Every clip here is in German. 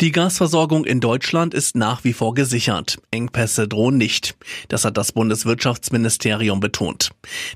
Die Gasversorgung in Deutschland ist nach wie vor gesichert. Engpässe drohen nicht. Das hat das Bundeswirtschaftsministerium betont.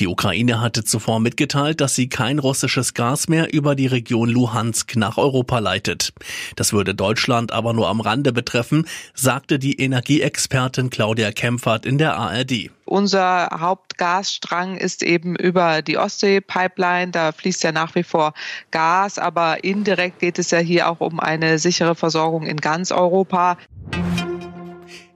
Die Ukraine hatte zuvor mitgeteilt, dass sie kein russisches Gas mehr über die Region Luhansk nach Europa leitet. Das würde Deutschland aber nur am Rande betreffen, sagte die Energieexpertin Claudia Kempfert in der ARD. Unser Hauptgasstrang ist eben über die Ostsee-Pipeline. Da fließt ja nach wie vor Gas, aber indirekt geht es ja hier auch um eine sichere Versorgung in ganz Europa.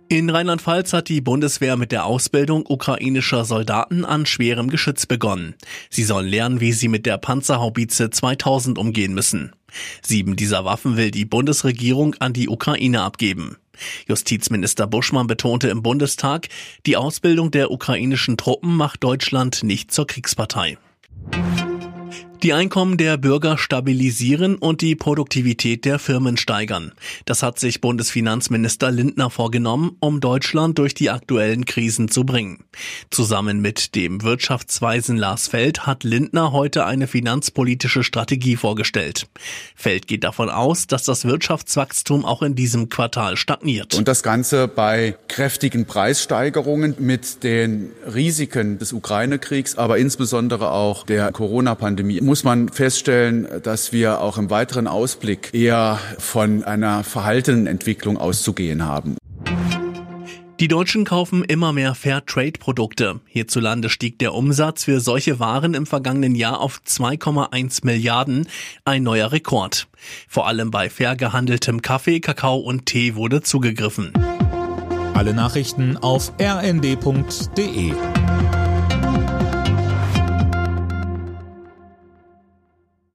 In Rheinland-Pfalz hat die Bundeswehr mit der Ausbildung ukrainischer Soldaten an schwerem Geschütz begonnen. Sie sollen lernen, wie sie mit der Panzerhaubitze 2000 umgehen müssen. Sieben dieser Waffen will die Bundesregierung an die Ukraine abgeben. Justizminister Buschmann betonte im Bundestag, die Ausbildung der ukrainischen Truppen macht Deutschland nicht zur Kriegspartei. Die Einkommen der Bürger stabilisieren und die Produktivität der Firmen steigern. Das hat sich Bundesfinanzminister Lindner vorgenommen, um Deutschland durch die aktuellen Krisen zu bringen. Zusammen mit dem Wirtschaftsweisen Lars Feld hat Lindner heute eine finanzpolitische Strategie vorgestellt. Feld geht davon aus, dass das Wirtschaftswachstum auch in diesem Quartal stagniert. Und das Ganze bei kräftigen Preissteigerungen mit den Risiken des Ukraine-Kriegs, aber insbesondere auch der Corona-Pandemie muss man feststellen, dass wir auch im weiteren Ausblick eher von einer verhaltenen Entwicklung auszugehen haben. Die Deutschen kaufen immer mehr Fairtrade-Produkte. Hierzulande stieg der Umsatz für solche Waren im vergangenen Jahr auf 2,1 Milliarden, ein neuer Rekord. Vor allem bei fair gehandeltem Kaffee, Kakao und Tee wurde zugegriffen. Alle Nachrichten auf rnd.de